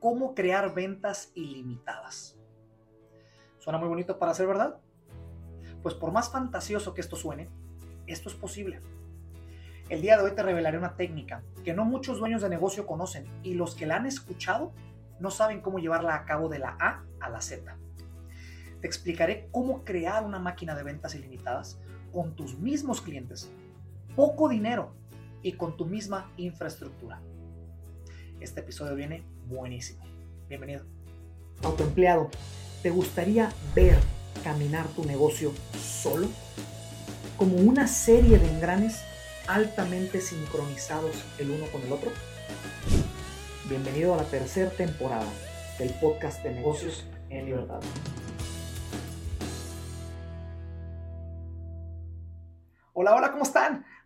cómo crear ventas ilimitadas. ¿Suena muy bonito para ser verdad? Pues por más fantasioso que esto suene, esto es posible. El día de hoy te revelaré una técnica que no muchos dueños de negocio conocen y los que la han escuchado no saben cómo llevarla a cabo de la A a la Z. Te explicaré cómo crear una máquina de ventas ilimitadas con tus mismos clientes, poco dinero y con tu misma infraestructura. Este episodio viene buenísimo. Bienvenido. Autoempleado, ¿te gustaría ver caminar tu negocio solo? Como una serie de engranes altamente sincronizados el uno con el otro. Bienvenido a la tercera temporada del podcast de negocios en libertad.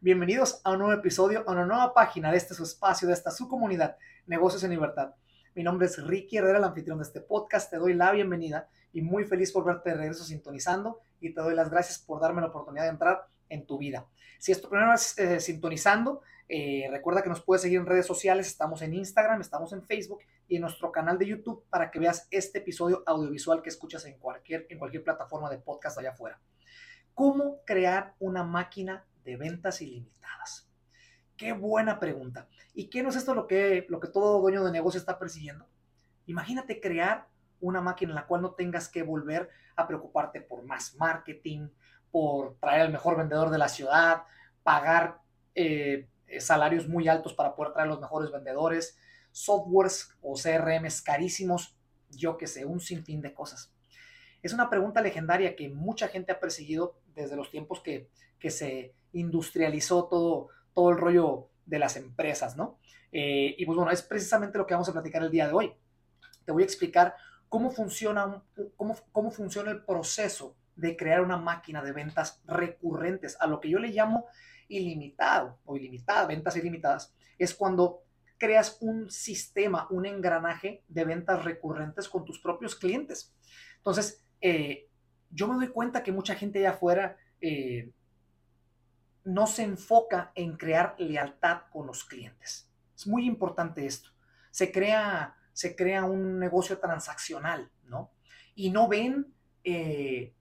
Bienvenidos a un nuevo episodio, a una nueva página de este su espacio, de esta su comunidad, Negocios en Libertad. Mi nombre es Ricky Herrera, el anfitrión de este podcast. Te doy la bienvenida y muy feliz por verte de regreso sintonizando y te doy las gracias por darme la oportunidad de entrar en tu vida. Si es tu primera vez eh, sintonizando, eh, recuerda que nos puedes seguir en redes sociales, estamos en Instagram, estamos en Facebook y en nuestro canal de YouTube para que veas este episodio audiovisual que escuchas en cualquier, en cualquier plataforma de podcast allá afuera. ¿Cómo crear una máquina de ventas ilimitadas? Qué buena pregunta. ¿Y qué no es esto lo que, lo que todo dueño de negocio está persiguiendo? Imagínate crear una máquina en la cual no tengas que volver a preocuparte por más marketing, por traer al mejor vendedor de la ciudad, pagar eh, salarios muy altos para poder traer los mejores vendedores, softwares o CRMs carísimos, yo que sé, un sinfín de cosas. Es una pregunta legendaria que mucha gente ha perseguido desde los tiempos que, se industrializó todo, todo el rollo de las empresas, ¿no? Eh, y pues bueno, es precisamente lo que vamos a platicar el día de hoy. Te voy a explicar cómo funciona, cómo, cómo funciona el proceso de crear una máquina de ventas recurrentes, a lo que yo le llamo ilimitado o ilimitada, ventas ilimitadas, es cuando creas un sistema, un engranaje de ventas recurrentes con tus propios clientes. Entonces, eh, yo me doy cuenta que mucha gente allá afuera eh, no se enfoca en crear lealtad con los clientes. Es muy importante esto. Se crea, se crea un negocio transaccional, ¿no? Y no ven eh,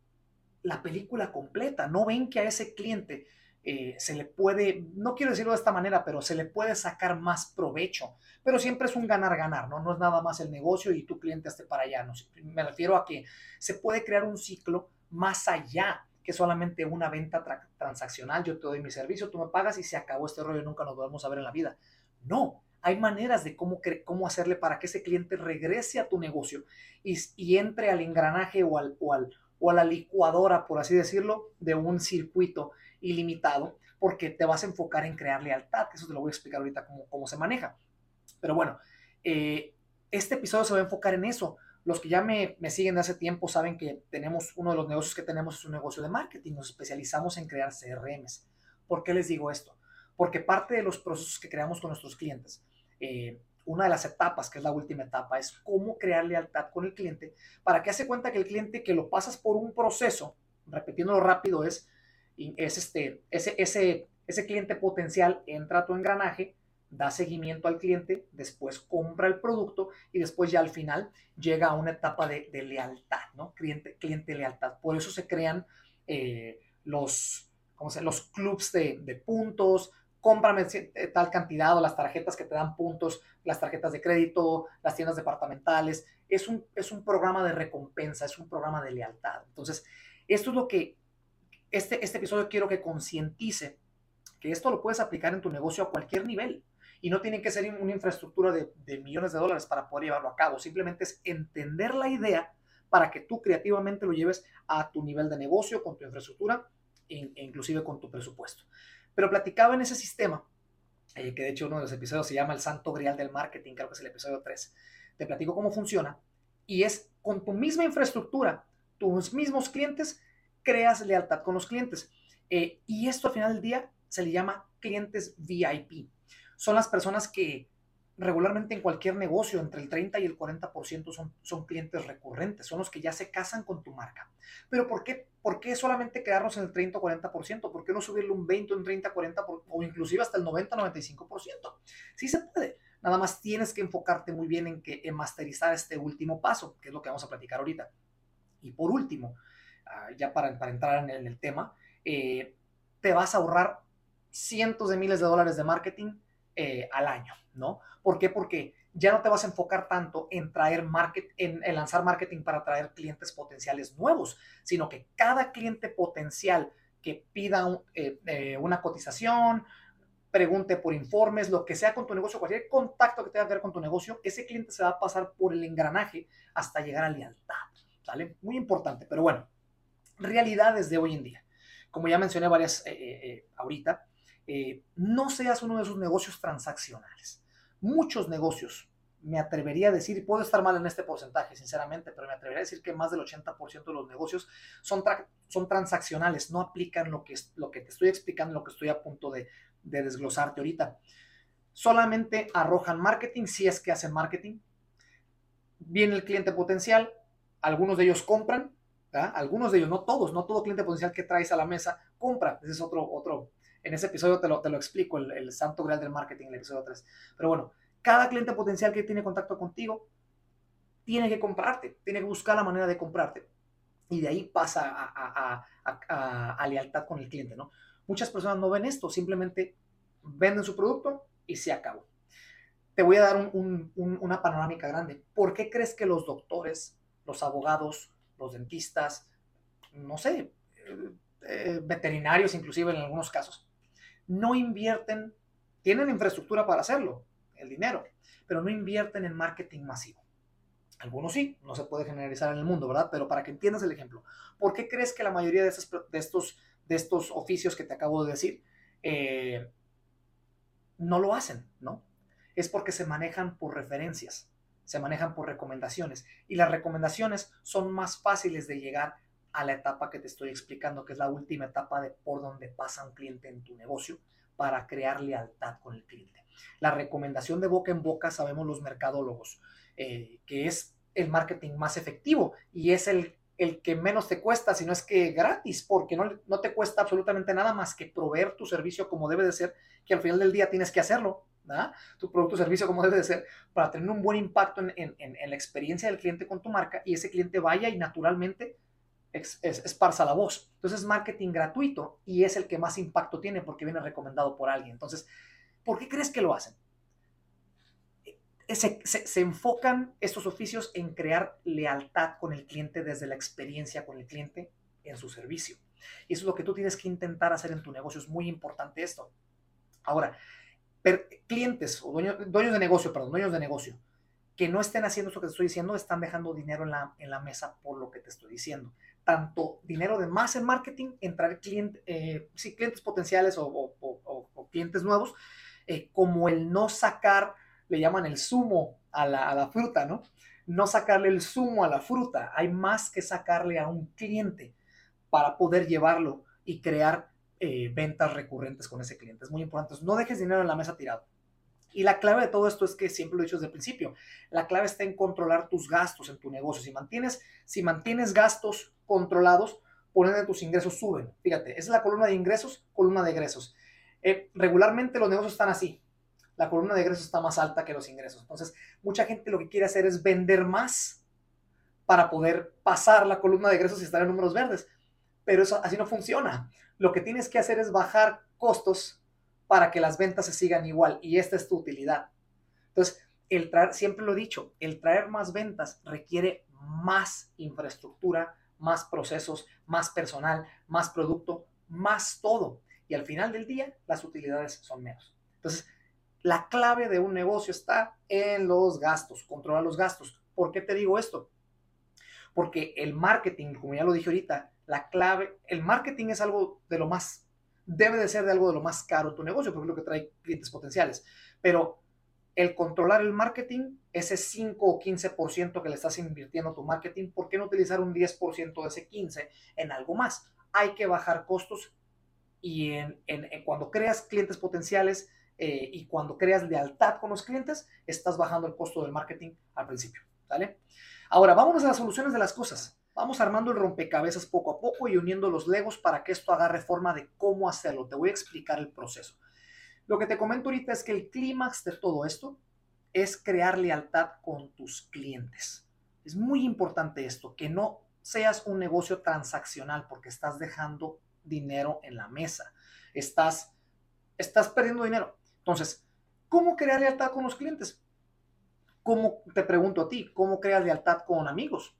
la película completa, no ven que a ese cliente eh, se le puede, no quiero decirlo de esta manera, pero se le puede sacar más provecho. Pero siempre es un ganar-ganar, ¿no? No es nada más el negocio y tu cliente esté para allá. No, me refiero a que se puede crear un ciclo más allá que solamente una venta transaccional. Yo te doy mi servicio, tú me pagas y se acabó este rollo, nunca nos volvemos a ver en la vida. No, hay maneras de cómo, cómo hacerle para que ese cliente regrese a tu negocio y, entre al engranaje o, al, o, al, o a la licuadora, por así decirlo, de un circuito ilimitado, porque te vas a enfocar en crear lealtad, eso te lo voy a explicar ahorita cómo, cómo se maneja. Pero bueno, eh, este episodio se va a enfocar en eso. Los que ya me, me, siguen de hace tiempo saben que tenemos uno de los negocios que tenemos es un negocio de marketing. Nos especializamos en crear CRMs. ¿Por qué les digo esto? Porque parte de los procesos que creamos con nuestros clientes, eh, una de las etapas, que es la última etapa, es cómo crear lealtad con el cliente para que hace cuenta que el cliente que lo pasas por un proceso, repitiéndolo rápido, es es este, ese, ese, ese cliente potencial entra a tu engranaje, da seguimiento al cliente, después compra el producto y después ya al final llega a una etapa de, lealtad, ¿no? Cliente, cliente lealtad. Por eso se crean eh, los, ¿cómo se, los clubs de, puntos, cómprame tal cantidad o las tarjetas que te dan puntos, las tarjetas de crédito, las tiendas departamentales. Es un, es un programa de recompensa, es un programa de lealtad. Entonces, esto es lo que este, este episodio quiero que concientice que esto lo puedes aplicar en tu negocio a cualquier nivel y no tiene que ser una infraestructura de, millones de dólares para poder llevarlo a cabo. Simplemente es entender la idea para que tú creativamente lo lleves a tu nivel de negocio, con tu infraestructura e, inclusive con tu presupuesto. Pero platicaba en ese sistema, eh, que de hecho uno de los episodios se llama El Santo Grial del Marketing, creo que es el episodio 3. Te platico cómo funciona y es con tu misma infraestructura, tus mismos clientes creas lealtad con los clientes. Eh, y esto al final del día se le llama clientes VIP. Son las personas que regularmente en cualquier negocio, entre el 30 y el 40% son, son clientes recurrentes, son los que ya se casan con tu marca. Pero ¿por qué, ¿por qué solamente quedarnos en el 30 o 40%? ¿Por qué no subirle un 20, un 30, 40 o inclusive hasta el 90, 95%? Sí se puede, Nada más tienes que enfocarte muy bien en, que, en masterizar este último paso, que es lo que vamos a platicar ahorita. Y por último, ah, ya para, para entrar en el, tema, eh, te vas a ahorrar cientos de miles de dólares de marketing eh, al año, ¿no? ¿Por qué? Porque ya no te vas a enfocar tanto en traer market, en, lanzar marketing para traer clientes potenciales nuevos, sino que cada cliente potencial que pida eh, eh, una cotización, pregunte por informes, lo que sea con tu negocio, cualquier contacto que tenga que ver con tu negocio, ese cliente se va a pasar por el engranaje hasta llegar a lealtad, ¿sale? Muy importante, pero bueno, realidades de hoy en día. Como ya mencioné varias eh, ahorita, no seas uno de esos negocios transaccionales muchos negocios, me atrevería a decir, puedo estar mal en este porcentaje, sinceramente, pero me atrevería a decir que más del 80% de los negocios son, son transaccionales, no aplican lo que, lo que te estoy explicando, lo que estoy a punto de, desglosarte ahorita. Solamente arrojan marketing si es que hacen marketing. Viene el cliente potencial, algunos de ellos compran, algunos de ellos, no todos, no todo cliente potencial que traes a la mesa compra. Ese es otro, otro, en ese episodio te lo, te lo explico, el, santo grial del marketing, el episodio 3. Pero bueno, cada cliente potencial que tiene contacto contigo tiene que comprarte, tiene que buscar la manera de comprarte. Y de ahí pasa a, a, lealtad con el cliente, ¿no? Muchas personas no ven esto, simplemente venden su producto y se acabó. Te voy a dar una panorámica grande. ¿Por qué crees que los doctores, los abogados, los dentistas, no sé, eh, eh, veterinarios inclusive en algunos casos, no invierten, tienen infraestructura para hacerlo, el dinero, pero no invierten en marketing masivo. Algunos sí, no se puede generalizar en el mundo, ¿verdad? Pero para que entiendas el ejemplo, ¿por qué crees que la mayoría de, estos, de estos oficios que te acabo de decir eh, no lo hacen, ¿no? Es porque se manejan por referencias, se manejan por recomendaciones y las recomendaciones son más fáciles de llegar a la etapa que te estoy explicando, que es la última etapa de por donde pasa un cliente en tu negocio para crear lealtad con el cliente. La recomendación de boca en boca, sabemos los mercadólogos, eh, que es el marketing más efectivo y es el, el que menos te cuesta, si no es que gratis, porque no, no te cuesta absolutamente nada más que proveer tu servicio como debe de ser, que al final del día tienes que hacerlo, ¿verdad? tu producto o servicio como debe de ser, para tener un buen impacto en, en, en, la experiencia del cliente con tu marca y ese cliente vaya y naturalmente es, esparza la voz. Entonces es marketing gratuito y es el que más impacto tiene porque viene recomendado por alguien. Entonces, ¿por qué crees que lo hacen? Se, se, enfocan estos oficios en crear lealtad con el cliente desde la experiencia con el cliente en su servicio. Y eso es lo que tú tienes que intentar hacer en tu negocio. Es muy importante esto. Ahora, clientes o dueños, dueños de negocio, perdón, dueños de negocio, que no estén haciendo eso que te estoy diciendo, están dejando dinero en la, en la mesa por lo que te estoy diciendo tanto dinero de más en marketing, entrar cliente, eh, clientes potenciales o, clientes nuevos, eh, como el no sacar, le llaman el zumo a la, fruta, ¿no? No sacarle el zumo a la fruta. Hay más que sacarle a un cliente para poder llevarlo y crear eh, ventas recurrentes con ese cliente. Es muy importante. no dejes dinero en la mesa tirado. Y la clave de todo esto es que siempre lo he dicho desde el principio, la clave está en controlar tus gastos en tu negocio. Si mantienes, si mantienes gastos controlados, por ende tus ingresos suben. Fíjate, es la columna de ingresos, columna de egresos. Eh, regularmente los negocios están así. La columna de egresos está más alta que los ingresos. Entonces, mucha gente lo que quiere hacer es vender más para poder pasar la columna de egresos y estar en números verdes. Pero eso así no funciona. Lo que tienes que hacer es bajar costos para que las ventas se sigan igual y esta es tu utilidad. Entonces, el traer, siempre lo he dicho, el traer más ventas requiere más infraestructura, más procesos, más personal, más producto, más todo. Y al final del día, las utilidades son menos. Entonces, la clave de un negocio está en los gastos, controlar los gastos. ¿Por qué te digo esto? Porque el marketing, como ya lo dije ahorita, la clave, el marketing es algo de lo más debe de ser de algo de lo más caro tu negocio, porque es lo que trae clientes potenciales. Pero el controlar el marketing, ese 5 o 15% que le estás invirtiendo a tu marketing, ¿por qué no utilizar un 10% de ese 15% en algo más? Hay que bajar costos y en, cuando creas clientes potenciales eh, y cuando creas lealtad con los clientes, estás bajando el costo del marketing al principio. ¿Vale? Ahora, vámonos a las soluciones de las cosas. Vamos armando el rompecabezas poco a poco y uniendo los legos para que esto agarre forma de cómo hacerlo. Te voy a explicar el proceso. Lo que te comento ahorita es que el clímax de todo esto es crear lealtad con tus clientes. Es muy importante esto, que no seas un negocio transaccional porque estás dejando dinero en la mesa. Estás, estás perdiendo dinero. Entonces, ¿cómo crear lealtad con los clientes? ¿Cómo, te pregunto a ti, cómo creas lealtad con amigos?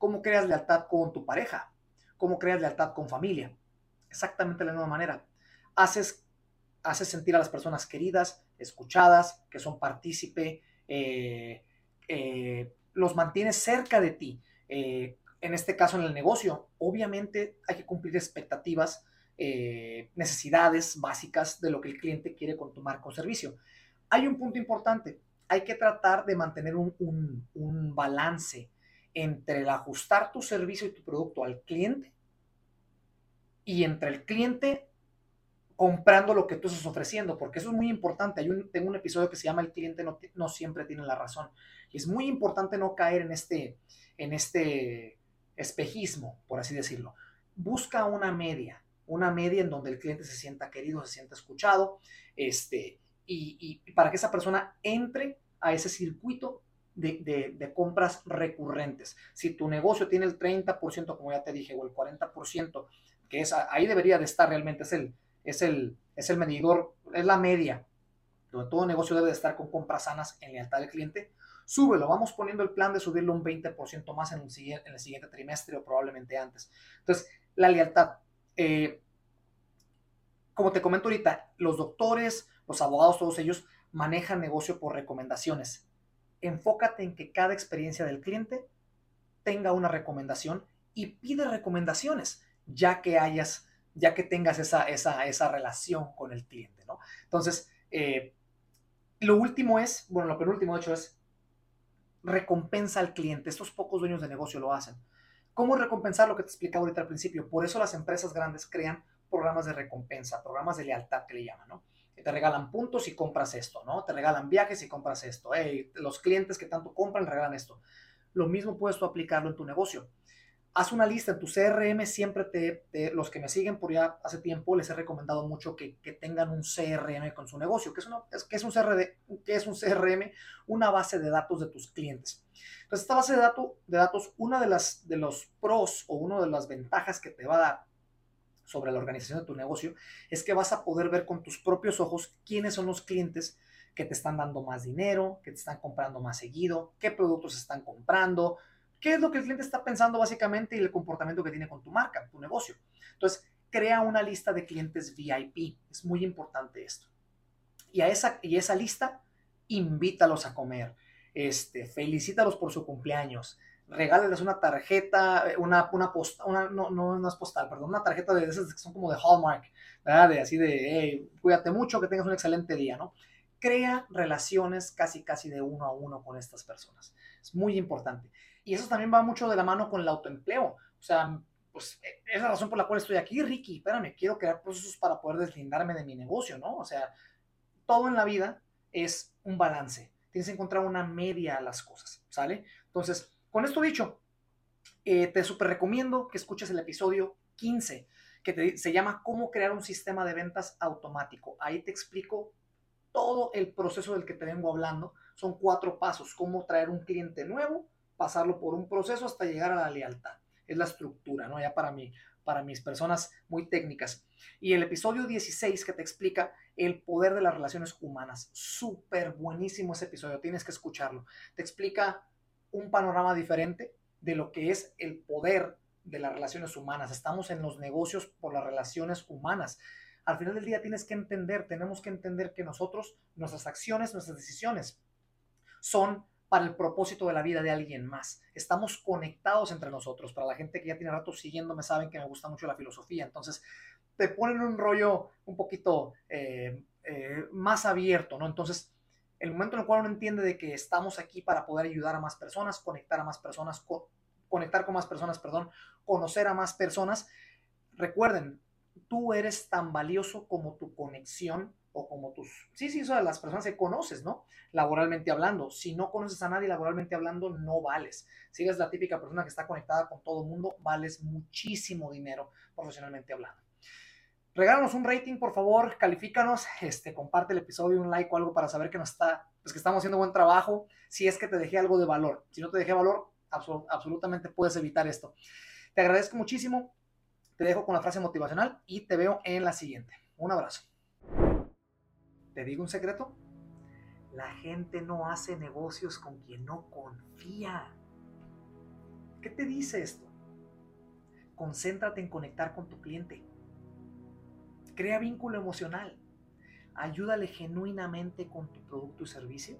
¿Cómo creas lealtad con tu pareja? ¿Cómo creas lealtad con familia? Exactamente de la misma manera. Haces, haces sentir a las personas queridas, escuchadas, que son partícipe, eh, eh, los mantienes cerca de ti. Eh, en este caso, en el negocio, obviamente hay que cumplir expectativas, necesidades básicas de lo que el cliente quiere con tu marca o servicio. Hay un punto importante, hay que tratar de mantener un, un balance entre el ajustar tu servicio y tu producto al cliente y entre el cliente comprando lo que tú estás ofreciendo, porque eso es muy importante. Hay un, tengo un episodio que se llama El cliente no, no, siempre tiene la razón. Es muy importante no caer en este, en este espejismo, por así decirlo. Busca una media, una media en donde el cliente se sienta querido, se sienta escuchado, este, y, y para que esa persona entre a ese circuito de, compras recurrentes. Si tu negocio tiene el 30%, como ya te dije, o el 40%, que es ahí debería de estar realmente, es el, es el, es el medidor, es la media, donde todo negocio debe de estar con compras sanas en lealtad del cliente, súbelo, vamos poniendo el plan de subirlo un 20% más en siguiente, en el siguiente trimestre o probablemente antes. Entonces, la lealtad. Eh, como te comento ahorita, los doctores, los abogados, todos ellos manejan negocio por recomendaciones. Enfócate en que cada experiencia del cliente tenga una recomendación y pide recomendaciones, ya que hayas ya que tengas esa, esa, esa relación con el cliente, ¿no? Entonces, eh, lo último es, bueno, lo penúltimo de hecho es recompensa al cliente. Estos pocos dueños de negocio lo hacen. ¿Cómo recompensar lo que te explicaba ahorita al principio? Por eso las empresas grandes crean programas de recompensa, programas de lealtad que le llaman, ¿no? Te regalan puntos y compras esto, ¿no? Te regalan viajes y compras esto. Hey, los clientes que tanto compran regalan esto. Lo mismo puedes tú aplicarlo en tu negocio haz una lista en tu CRM, siempre te, los que me siguen por ya hace tiempo, les he recomendado mucho que, tengan un CRM con su negocio. que es, un un CRM? Una base de datos de tus clientes. Entonces, esta base de, datos de datos, una de, las, de los pros o una de las ventajas que te va a dar sobre la organización de tu negocio es que vas a poder ver con tus propios ojos quiénes son los clientes que te están dando más dinero, que te están comprando más seguido, qué productos están comprando, qué es lo que el cliente está pensando básicamente y el comportamiento que tiene con tu marca, tu negocio. Entonces, crea una lista de clientes VIP. Es muy importante esto. Y a esa, y esa lista, invítalos a comer. Este, felicítalos por su cumpleaños. Regálales una tarjeta, una, una postal, una, no, no, no es postal, perdón, una tarjeta de esas que son como de Hallmark, ¿verdad? De así de, hey, cuídate mucho, que tengas un excelente día, ¿no? Crea relaciones casi, casi de uno a uno con estas personas. Es muy importante. Y eso también va mucho de la mano con el autoempleo. O sea, pues e, es la razón por la cual estoy aquí, Ricky. Espérame, quiero crear procesos para poder deslindarme de mi negocio, ¿no? O sea, todo en la vida es un balance. Tienes que encontrar una media a las cosas, ¿sale? Entonces, con esto dicho, eh, te súper recomiendo que escuches el episodio 15, que se llama Cómo crear un sistema de ventas automático. Ahí te explico todo el proceso del que te vengo hablando. Son cuatro pasos, cómo traer un cliente nuevo, pasarlo por un proceso hasta llegar a la lealtad. Es la estructura, ¿no? Ya para mí, para mis personas muy técnicas. Y el episodio 16 que te explica el poder de las relaciones humanas. Súper buenísimo ese episodio, tienes que escucharlo. Te explica un panorama diferente de lo que es el poder de las relaciones humanas. Estamos en los negocios por las relaciones humanas. Al final del día tienes que entender, tenemos que entender que nosotros, nuestras acciones, nuestras decisiones son para el propósito de la vida de alguien más. Estamos conectados entre nosotros. Para la gente que ya tiene rato siguiéndome saben que me gusta mucho la filosofía. Entonces, te ponen un rollo un poquito eh, eh, más abierto, ¿no? Entonces, el momento en el cual uno entiende de que estamos aquí para poder ayudar a más personas, conectar a más personas, conectar con más personas, perdón, conocer a más personas, recuerden, tú eres tan valioso como tu conexión o como tus, sí, sí, eso de las personas que conoces, ¿no? Laboralmente hablando. Si no conoces a nadie laboralmente hablando, no vales. Si eres la típica persona que está conectada con todo el mundo, vales muchísimo dinero profesionalmente hablando. Regálanos un rating, por favor, califícanos, este, comparte el episodio, un like o algo para saber que nos está pues que estamos haciendo buen trabajo, si es que te dejé algo de valor. Si no te dejé valor, absolutamente puedes evitar esto. Te agradezco muchísimo, te dejo con la frase motivacional y te veo en la siguiente. Un abrazo. ¿Te digo un secreto? La gente no hace negocios con quien no confía. ¿Qué te dice esto? Concéntrate en conectar con tu cliente. Crea vínculo emocional. Ayúdale genuinamente con tu producto y servicio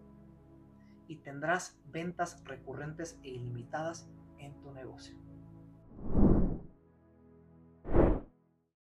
y tendrás ventas recurrentes e ilimitadas en tu negocio.